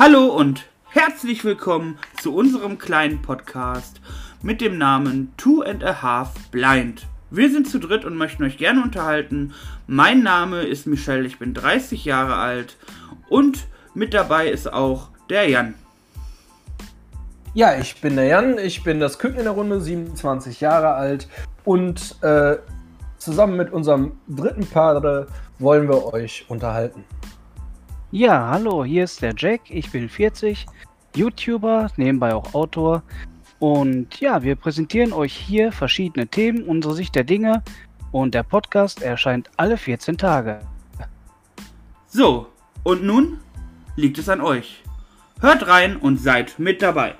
Hallo und herzlich willkommen zu unserem kleinen Podcast mit dem Namen Two and a Half Blind. Wir sind zu dritt und möchten euch gerne unterhalten. Mein Name ist Michelle, ich bin 30 Jahre alt und mit dabei ist auch der Jan. Ja, ich bin der Jan, ich bin das Küken in der Runde, 27 Jahre alt und äh, zusammen mit unserem dritten Paar wollen wir euch unterhalten. Ja, hallo, hier ist der Jack, ich bin 40, YouTuber, nebenbei auch Autor. Und ja, wir präsentieren euch hier verschiedene Themen, unsere Sicht der Dinge. Und der Podcast erscheint alle 14 Tage. So, und nun liegt es an euch. Hört rein und seid mit dabei.